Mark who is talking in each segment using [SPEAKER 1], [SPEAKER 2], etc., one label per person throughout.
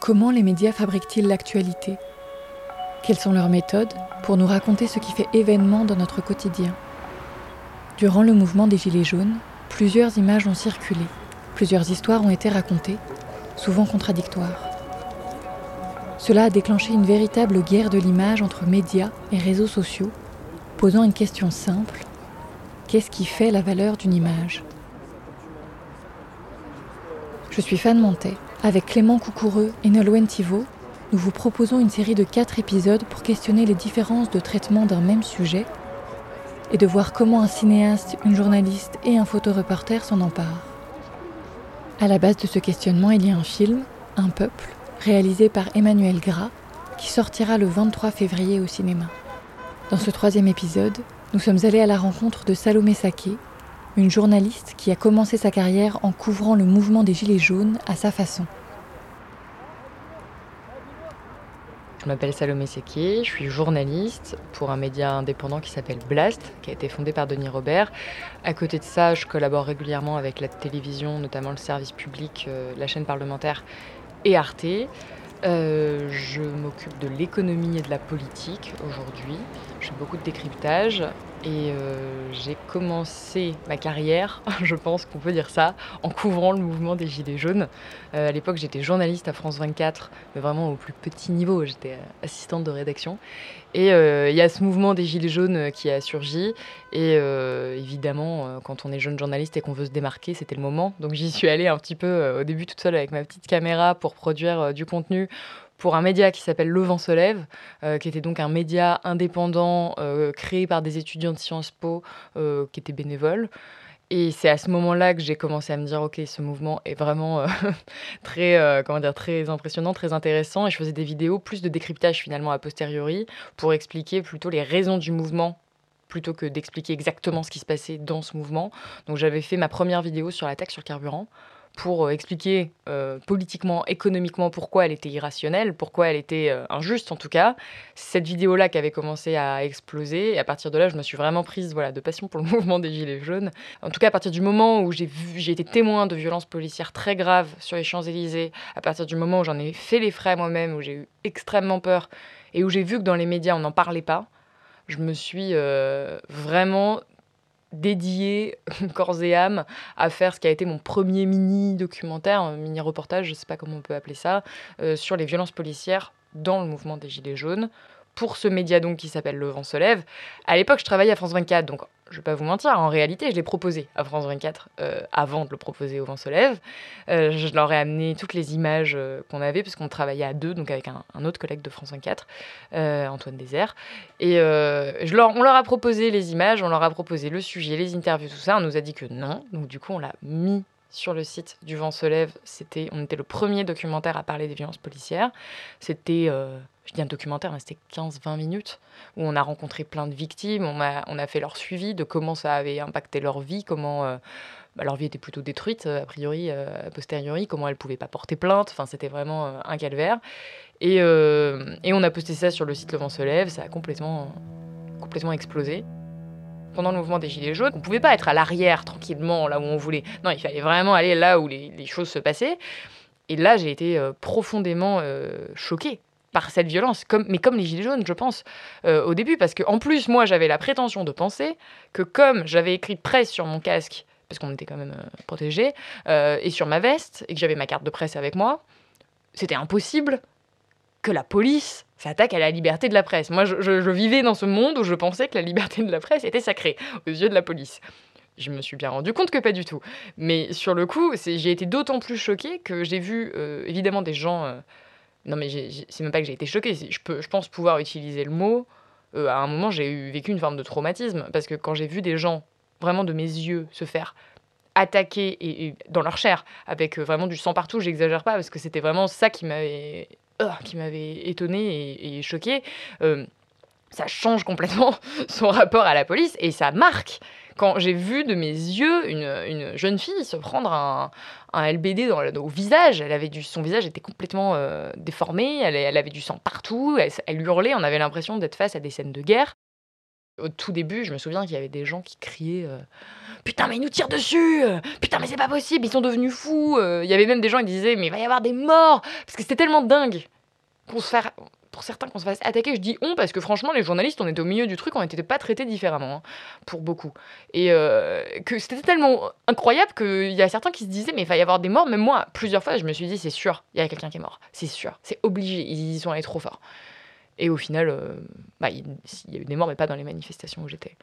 [SPEAKER 1] Comment les médias fabriquent-ils l'actualité? Quelles sont leurs méthodes pour nous raconter ce qui fait événement dans notre quotidien? Durant le mouvement des Gilets jaunes, plusieurs images ont circulé, plusieurs histoires ont été racontées, souvent contradictoires. Cela a déclenché une véritable guerre de l'image entre médias et réseaux sociaux, posant une question simple. Qu'est-ce qui fait la valeur d'une image Je suis Fan Montet. Avec Clément Coucoureux et Nolwenn nous vous proposons une série de quatre épisodes pour questionner les différences de traitement d'un même sujet et de voir comment un cinéaste, une journaliste et un photoreporter s'en emparent. À la base de ce questionnement, il y a un film, Un peuple, réalisé par Emmanuel Gras, qui sortira le 23 février au cinéma. Dans ce troisième épisode, nous sommes allés à la rencontre de Salomé Saké, une journaliste qui a commencé sa carrière en couvrant le mouvement des Gilets jaunes à sa façon.
[SPEAKER 2] Je m'appelle Salomé Sekier, je suis journaliste pour un média indépendant qui s'appelle Blast, qui a été fondé par Denis Robert. À côté de ça, je collabore régulièrement avec la télévision, notamment le service public, euh, la chaîne parlementaire et Arte. Euh, je m'occupe de l'économie et de la politique aujourd'hui. Je fais beaucoup de décryptage et euh, j'ai commencé ma carrière, je pense qu'on peut dire ça, en couvrant le mouvement des Gilets jaunes. Euh, à l'époque, j'étais journaliste à France 24, mais vraiment au plus petit niveau. J'étais assistante de rédaction. Et il y a ce mouvement des Gilets jaunes qui a surgi. Et évidemment, quand on est jeune journaliste et qu'on veut se démarquer, c'était le moment. Donc j'y suis allée un petit peu au début toute seule avec ma petite caméra pour produire du contenu pour un média qui s'appelle Le Vent se lève, euh, qui était donc un média indépendant euh, créé par des étudiants de Sciences Po euh, qui étaient bénévoles. Et c'est à ce moment-là que j'ai commencé à me dire, ok, ce mouvement est vraiment très, comment dire, très impressionnant, très intéressant. Et je faisais des vidéos, plus de décryptage finalement a posteriori, pour expliquer plutôt les raisons du mouvement plutôt que d'expliquer exactement ce qui se passait dans ce mouvement. Donc j'avais fait ma première vidéo sur la taxe sur carburant pour euh, expliquer euh, politiquement, économiquement pourquoi elle était irrationnelle, pourquoi elle était euh, injuste en tout cas. C'est cette vidéo-là qui avait commencé à exploser et à partir de là, je me suis vraiment prise voilà, de passion pour le mouvement des Gilets jaunes. En tout cas, à partir du moment où j'ai été témoin de violences policières très graves sur les Champs-Élysées, à partir du moment où j'en ai fait les frais moi-même, où j'ai eu extrêmement peur et où j'ai vu que dans les médias on n'en parlait pas, je me suis vraiment dédié corps et âme à faire ce qui a été mon premier mini documentaire, mini reportage, je ne sais pas comment on peut appeler ça, euh, sur les violences policières dans le mouvement des Gilets jaunes pour ce média donc qui s'appelle Le Vent se lève. À l'époque, je travaillais à France 24, donc je vais pas vous mentir, en réalité, je l'ai proposé à France 24 euh, avant de le proposer au Vent se lève. Euh, je leur ai amené toutes les images euh, qu'on avait, puisqu'on travaillait à deux, donc avec un, autre collègue de France 24, Antoine Désert. Et on leur a proposé les images, on leur a proposé le sujet, les interviews, tout ça. On nous a dit que non, donc du coup, on l'a mis sur le site du Vent se lève. C'était, on était le premier documentaire à parler des violences policières. C'était je dis un documentaire, mais c'était 15-20 minutes, où on a rencontré plein de victimes, on a, on a fait leur suivi de comment ça avait impacté leur vie, comment euh, bah, leur vie était plutôt détruite, a priori, euh, a posteriori, comment elles ne pouvaient pas porter plainte, enfin c'était vraiment euh, un calvaire. Et, et, on a posté ça sur le site Le Vent se lève, ça a complètement, complètement explosé. Pendant le mouvement des Gilets jaunes, on ne pouvait pas être à l'arrière tranquillement, là où on voulait. Non, il fallait vraiment aller là où les, choses se passaient. Et là, j'ai été profondément choquée par cette violence, mais comme les Gilets jaunes, je pense, euh, au début, parce qu'en plus, moi, j'avais la prétention de penser que comme j'avais écrit presse sur mon casque, parce qu'on était quand même euh, protégé, euh, et sur ma veste, et que j'avais ma carte de presse avec moi, c'était impossible que la police s'attaque à la liberté de la presse. Moi, je, vivais dans ce monde où je pensais que la liberté de la presse était sacrée aux yeux de la police. Je me suis bien rendu compte que pas du tout. Mais sur le coup, j'ai été d'autant plus choquée que j'ai vu évidemment des gens non, mais c'est même pas que j'ai été choquée. Je, peux, je pense pouvoir utiliser le mot. Euh, à un moment, j'ai vécu une forme de traumatisme. Parce que quand j'ai vu des gens, vraiment de mes yeux, se faire attaquer et, dans leur chair, avec euh, vraiment du sang partout, j'exagère pas, parce que c'était vraiment ça qui m'avait euh, qui m'avait étonné et, et choqué. ça change complètement son rapport à la police et ça marque quand j'ai vu de mes yeux une, jeune fille se prendre un, LBD dans au visage, elle avait du, son visage était complètement euh, déformé, elle, avait du sang partout, elle, hurlait, on avait l'impression d'être face à des scènes de guerre. Au tout début, je me souviens qu'il y avait des gens qui criaient Putain, mais ils nous tirent dessus Putain, mais c'est pas possible, ils sont devenus fous Il y avait même des gens qui disaient Mais il va y avoir des morts Parce que c'était tellement dingue qu'on se pour certains qu'on se fasse attaquer, je dis on parce que franchement les journalistes on était au milieu du truc, on n'était pas traités différemment hein, pour beaucoup. Et euh, que c'était tellement incroyable qu'il y a certains qui se disaient mais il va y avoir des morts, même moi plusieurs fois je me suis dit c'est sûr, il y a quelqu'un qui est mort, c'est sûr, c'est obligé, ils sont allés trop fort. Et au final, euh, bah, il, y a eu des morts mais pas dans les manifestations où j'étais.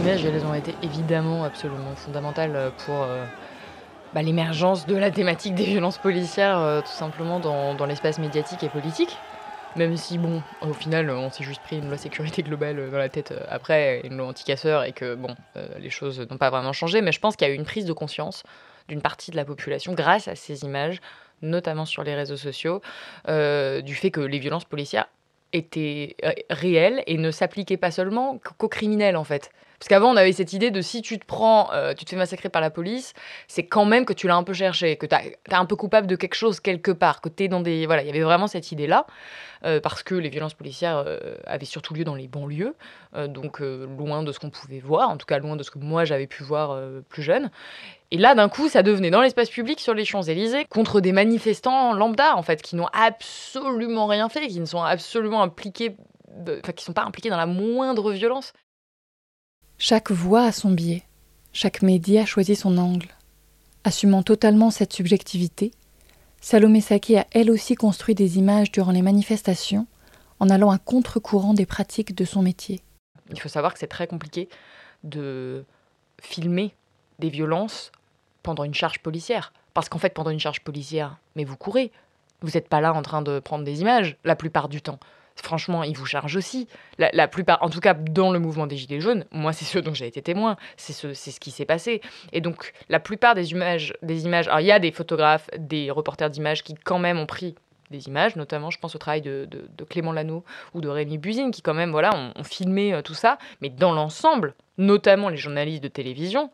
[SPEAKER 2] Images, elles ont été évidemment absolument fondamentales euh, pour euh, bah, l'émergence de la thématique des violences policières, euh, tout simplement dans, l'espace médiatique et politique. Même si, bon, au final, on s'est juste pris une loi sécurité globale dans la tête après, une loi anti-casseur, et que, bon, les choses n'ont pas vraiment changé. Mais je pense qu'il y a eu une prise de conscience d'une partie de la population grâce à ces images, notamment sur les réseaux sociaux, du fait que les violences policières étaient réelles et ne s'appliquaient pas seulement qu'aux criminels, en fait. Parce qu'avant, on avait cette idée de si tu te prends, euh, tu te fais massacrer par la police, c'est quand même que tu l'as un peu cherché, que tu es un peu coupable de quelque chose quelque part, que tu es dans des. Voilà, il y avait vraiment cette idée-là, euh, parce que les violences policières euh, avaient surtout lieu dans les banlieues, donc loin de ce qu'on pouvait voir, en tout cas loin de ce que moi j'avais pu voir plus jeune. Et là, d'un coup, ça devenait dans l'espace public sur les Champs-Élysées contre des manifestants lambda, en fait, qui n'ont absolument rien fait, qui ne sont absolument impliqués, enfin, qui sont pas impliqués dans la moindre violence.
[SPEAKER 1] Chaque voix a son biais, chaque média choisi son angle. Assumant totalement cette subjectivité, Salomé Saki a elle aussi construit des images durant les manifestations en allant à contre-courant des pratiques de son métier.
[SPEAKER 2] Il faut savoir que c'est très compliqué de filmer des violences pendant une charge policière. Parce qu'en fait, pendant une charge policière, mais vous courez. Vous n'êtes pas là en train de prendre des images la plupart du temps franchement, ils vous chargent aussi. La, plupart, en tout cas dans le mouvement des Gilets jaunes, moi c'est ce dont j'ai été témoin, c'est ce, ce qui s'est passé. Et donc la plupart des images, des images, alors il y a des photographes, des reporters d'images qui quand même ont pris des images, notamment je pense au travail de, Clément Lano ou de Rémi Buzine, qui quand même voilà, ont filmé euh, tout ça, mais dans l'ensemble, notamment les journalistes de télévision,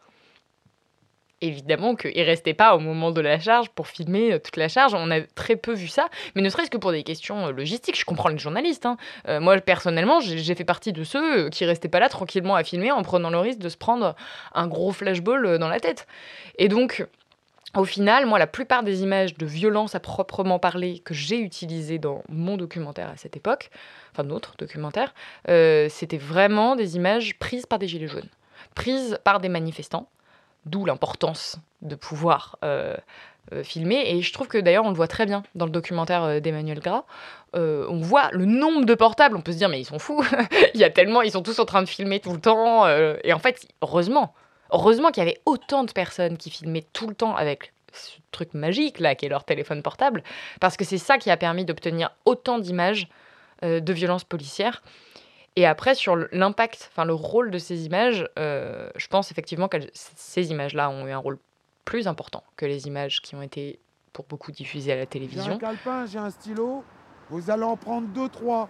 [SPEAKER 2] évidemment qu'il ne restait pas au moment de la charge pour filmer euh, toute la charge. On a très peu vu ça, mais ne serait-ce que pour des questions euh, logistiques. Je comprends les journalistes. Hein. Euh, moi, personnellement, j'ai fait partie de ceux qui restaient pas là tranquillement à filmer en prenant le risque de se prendre un gros flashball dans la tête. Et donc, au final, moi, la plupart des images de violence à proprement parler que j'ai utilisées dans mon documentaire à cette époque, enfin d'autres documentaires, c'était vraiment des images prises par des gilets jaunes, prises par des manifestants D'où l'importance de pouvoir euh, euh, filmer. Et je trouve que d'ailleurs, on le voit très bien dans le documentaire euh, d'Emmanuel Gras. on voit le nombre de portables. On peut se dire, mais ils sont fous. Il y a tellement, ils sont tous en train de filmer tout le temps. et en fait, heureusement, heureusement qu'il y avait autant de personnes qui filmaient tout le temps avec ce truc magique là, qui est leur téléphone portable, parce que c'est ça qui a permis d'obtenir autant d'images de violences policières. Et après, sur l'impact, enfin le rôle de ces images, euh, je pense effectivement que ces images-là ont eu un rôle plus important que les images qui ont été pour beaucoup diffusées à la télévision. J'ai
[SPEAKER 3] un calepin, j'ai un stylo, vous allez en prendre deux, trois.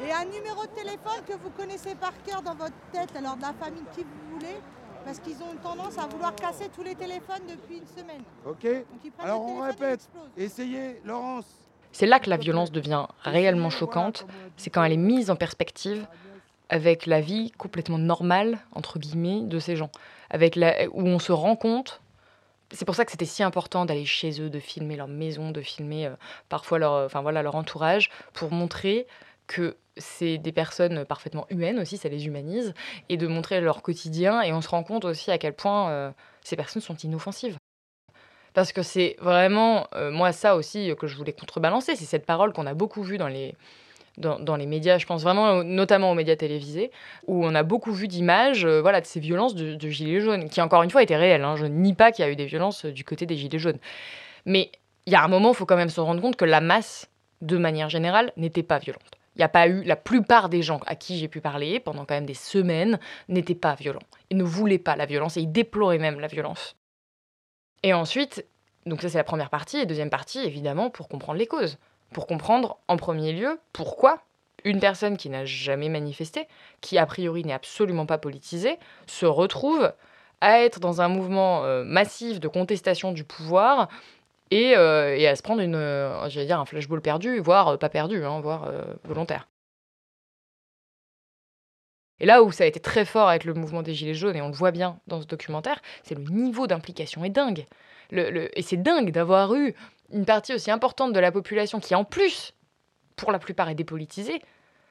[SPEAKER 4] Et un numéro de téléphone que vous connaissez par cœur dans votre tête, alors de la famille qui vous voulez, parce qu'ils ont tendance à vouloir casser tous les téléphones depuis une semaine.
[SPEAKER 3] Ok Alors on répète, essayez, Laurence,
[SPEAKER 2] c'est là que la violence devient réellement choquante, c'est quand elle est mise en perspective avec la vie complètement normale, entre guillemets, de ces gens, avec la, où on se rend compte. C'est pour ça que c'était si important d'aller chez eux, de filmer leur maison, de filmer euh, parfois leur, enfin, voilà, leur entourage, pour montrer que c'est des personnes parfaitement humaines aussi, ça les humanise, et de montrer leur quotidien. Et on se rend compte aussi à quel point euh, ces personnes sont inoffensives. Parce que c'est vraiment, euh, moi, ça aussi euh, que je voulais contrebalancer, c'est cette parole qu'on a beaucoup vue dans les, dans, les médias, je pense vraiment notamment aux médias télévisés, où on a beaucoup vu d'images euh, voilà, de ces violences de, Gilets jaunes, qui encore une fois étaient réelles. Hein. Je nie pas qu'il y a eu des violences du côté des Gilets jaunes. Mais il y a un moment, il faut quand même se rendre compte que la masse, de manière générale, n'était pas violente. Il n'y a pas eu, la plupart des gens à qui j'ai pu parler pendant quand même des semaines n'étaient pas violents. Ils ne voulaient pas la violence et ils déploraient même la violence. Et ensuite, donc ça c'est la première partie, et deuxième partie évidemment pour comprendre les causes. Pour comprendre en premier lieu pourquoi une personne qui n'a jamais manifesté, qui a priori n'est absolument pas politisée, se retrouve à être dans un mouvement euh, massif de contestation du pouvoir et, euh, à se prendre une, euh, dire un flashball perdu, voire pas perdu, hein, voire volontaire. Et là où ça a été très fort avec le mouvement des Gilets jaunes, et on le voit bien dans ce documentaire, c'est le niveau d'implication est dingue. Et c'est dingue d'avoir eu une partie aussi importante de la population qui, en plus, pour la plupart, est dépolitisée,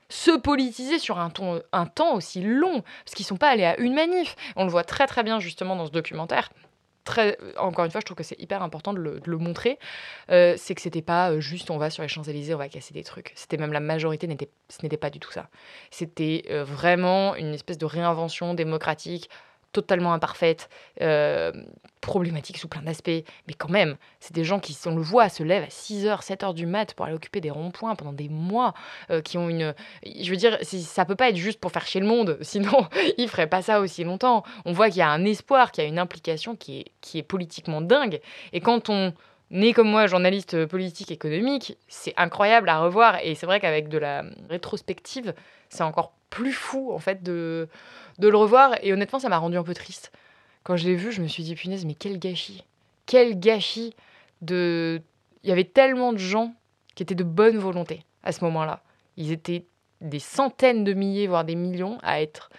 [SPEAKER 2] se politiser sur un temps aussi long, parce qu'ils ne sont pas allés à une manif. On le voit très très bien justement dans ce documentaire. Encore une fois, je trouve que c'est hyper important de le, montrer. Euh, c'est que c'était pas euh, juste on va sur les Champs-Élysées, on va casser des trucs. C'était même la majorité, n'était, ce n'était pas du tout ça. C'était euh, vraiment une espèce de réinvention démocratique totalement imparfaite, euh, problématique sous plein d'aspects, mais quand même, c'est des gens qui, on le voit, se lèvent à 6h, 7h du mat pour aller occuper des ronds-points pendant des mois, euh, qui ont une... Je veux dire, ça peut pas être juste pour faire chier le monde, sinon ils feraient pas ça aussi longtemps. On voit qu'il y a un espoir, qu'il y a une implication qui est, qui est politiquement dingue, et quand on né comme moi, journaliste politique économique, c'est incroyable à revoir. Et c'est vrai qu'avec de la rétrospective, c'est encore plus fou, en fait, de, de le revoir. Et honnêtement, ça m'a rendu un peu triste. Quand je l'ai vu, je me suis dit, punaise, mais quel gâchis. Quel gâchis de... Il y avait tellement de gens qui étaient de bonne volonté à ce moment-là. Ils étaient des centaines de milliers, voire des millions, à être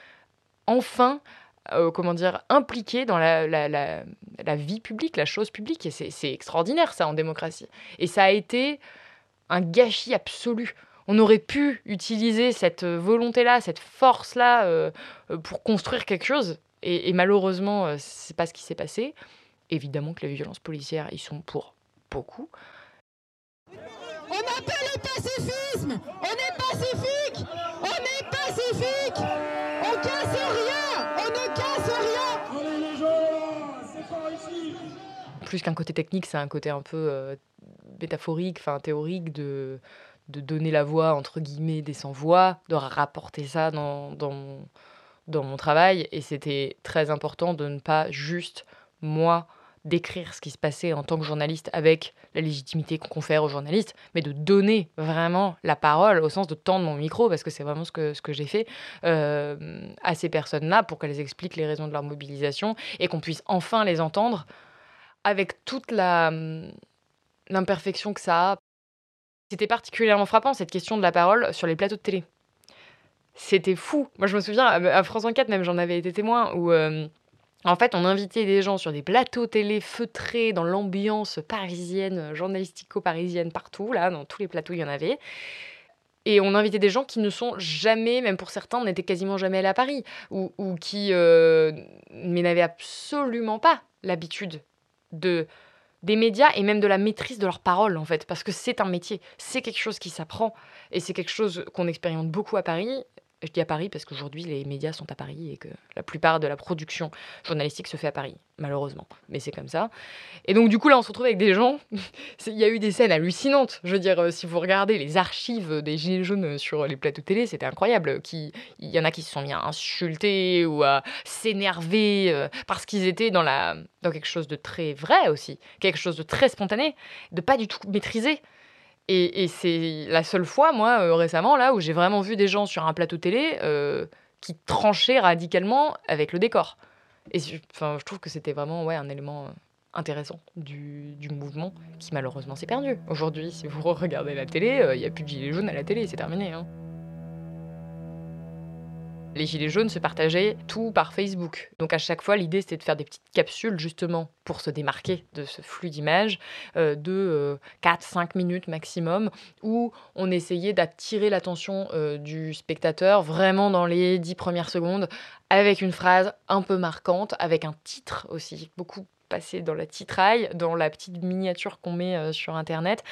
[SPEAKER 2] enfin, euh, comment dire, impliqués dans la, la, la, la, vie publique, la chose publique. Et c'est extraordinaire, ça, en démocratie. Et ça a été un gâchis absolu on aurait pu utiliser cette euh, volonté-là, cette force-là euh, euh, pour construire quelque chose. Et, malheureusement, malheureusement, c'est pas ce qui s'est passé. Évidemment que les violences policières, ils sont pour beaucoup.
[SPEAKER 5] On appelle le pacifisme On est pacifique On est pacifique On casse rien On ne casse rien On est les gens
[SPEAKER 2] C'est pas ici Plus qu'un côté technique, c'est un côté un peu métaphorique, enfin théorique de de donner la voix, entre guillemets, des sans-voix, de rapporter ça dans, dans, mon, dans mon travail. Et c'était très important de ne pas juste, moi, décrire ce qui se passait en tant que journaliste avec la légitimité qu'on confère aux journalistes, mais de donner vraiment la parole au sens de tendre mon micro, parce que c'est vraiment ce que, ce que j'ai fait euh, à ces personnes-là pour qu'elles expliquent les raisons de leur mobilisation et qu'on puisse enfin les entendre avec toute la l'imperfection que ça a c'était particulièrement frappant, cette question de la parole sur les plateaux de télé. C'était fou. Moi, je me souviens, à France 24, même, j'en avais été témoin, où... Euh, en fait, on invitait des gens sur des plateaux télé feutrés dans l'ambiance parisienne, journalistico-parisienne partout, là, dans tous les plateaux, il y en avait. Et on invitait des gens qui ne sont jamais, même pour certains, n'étaient quasiment jamais allés à Paris, ou, qui euh, n'avaient absolument pas l'habitude de des médias et même de la maîtrise de leurs paroles, en fait, parce que c'est un métier, c'est quelque chose qui s'apprend, et c'est quelque chose qu'on expérimente beaucoup à Paris, je dis à Paris parce qu'aujourd'hui, les médias sont à Paris et que la plupart de la production journalistique se fait à Paris, malheureusement. Mais c'est comme ça. Et donc, du coup, là, on se retrouve avec des gens. Il y a eu des scènes hallucinantes. Je veux dire, euh, si vous regardez les archives des Gilets jaunes sur les plateaux télé, c'était incroyable. Il y en a qui se sont mis à insulter ou à s'énerver euh, parce qu'ils étaient dans, la... dans quelque chose de très vrai aussi, quelque chose de très spontané, de pas du tout maîtriser. Et, c'est la seule fois, moi, euh, récemment, là, où j'ai vraiment vu des gens sur un plateau télé euh, qui tranchaient radicalement avec le décor. Et je, trouve que c'était vraiment ouais, un élément euh, intéressant du, du mouvement qui malheureusement s'est perdu. Aujourd'hui, si vous regardez la télé, il n'y a plus de gilets jaunes à la télé, c'est terminé. Hein. Les gilets jaunes se partageaient tout par Facebook. Donc à chaque fois, l'idée c'était de faire des petites capsules justement pour se démarquer de ce flux d'images euh, de 4-5 euh, minutes maximum où on essayait d'attirer l'attention euh, du spectateur vraiment dans les 10 premières secondes avec une phrase un peu marquante, avec un titre aussi, beaucoup passé dans la titraille, dans la petite miniature qu'on met sur Internet,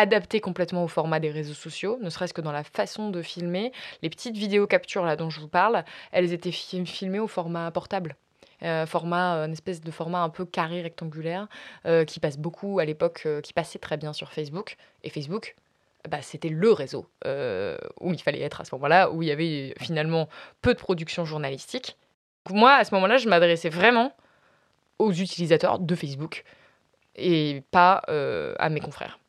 [SPEAKER 2] adapté complètement au format des réseaux sociaux, ne serait-ce que dans la façon de filmer. Les petites vidéos captures là dont je vous parle, elles étaient filmées au format portable. Euh, format, euh, une espèce de format un peu carré rectangulaire euh, qui passe beaucoup à l'époque, qui passait très bien sur Facebook. Et Facebook, bah, c'était le réseau où il fallait être à ce moment-là, où il y avait finalement peu de production journalistique. moi, à ce moment-là, je m'adressais vraiment aux utilisateurs de Facebook et pas à mes confrères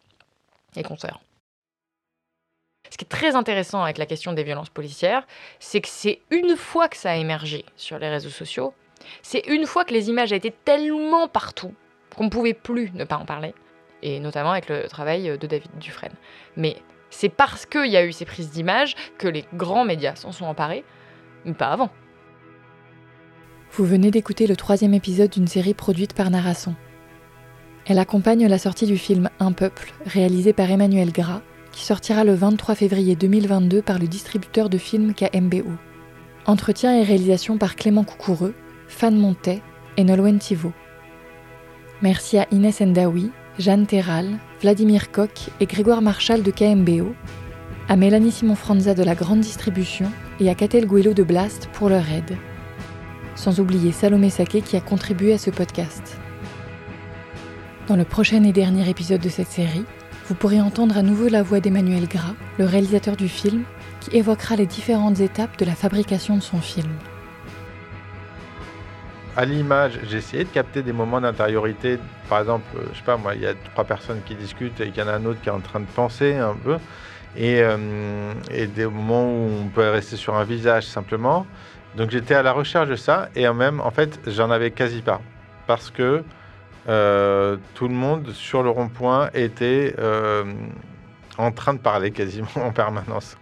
[SPEAKER 2] et consoeurs. Ce qui est très intéressant avec la question des violences policières, c'est que c'est une fois que ça a émergé sur les réseaux sociaux, c'est une fois que les images étaient tellement partout qu'on ne pouvait plus ne pas en parler, et notamment avec le travail de David Dufresne. Mais c'est parce qu'il y a eu ces prises d'images que les grands médias s'en sont emparés, mais pas avant.
[SPEAKER 1] Vous venez d'écouter le troisième épisode d'une série produite par Narasson. Elle accompagne la sortie du film Un peuple, réalisé par Emmanuel Gras, qui sortira le 23 février 2022 par le distributeur de films KMBO. Entretien et réalisation par Clément Coucoureux, Fan Montet et Nolwenn Thivault. Merci à Inès Endaoui, Jeanne Terral, Vladimir Koch et Grégoire Marchal de KMBO, à Mélanie Simon-Franza de la Grande Distribution et à Catel Guello de Blast pour leur aide. Sans oublier Salomé Saké qui a contribué à ce podcast. Dans le prochain et dernier épisode de cette série, vous pourrez entendre à nouveau la voix d'Emmanuel Gras, le réalisateur du film, qui évoquera les différentes étapes de la fabrication de son film.
[SPEAKER 6] À l'image, j'ai essayé de capter des moments d'intériorité. Par exemple, je sais pas moi, il y a trois personnes qui discutent et qu'il y en a un autre qui est en train de penser un peu. Et, euh, et des moments où on peut rester sur un visage simplement. Donc j'étais à la recherche de ça et en même, en fait, j'en avais quasi pas. Parce que euh, tout le monde sur le rond-point était euh, en train de parler quasiment en permanence.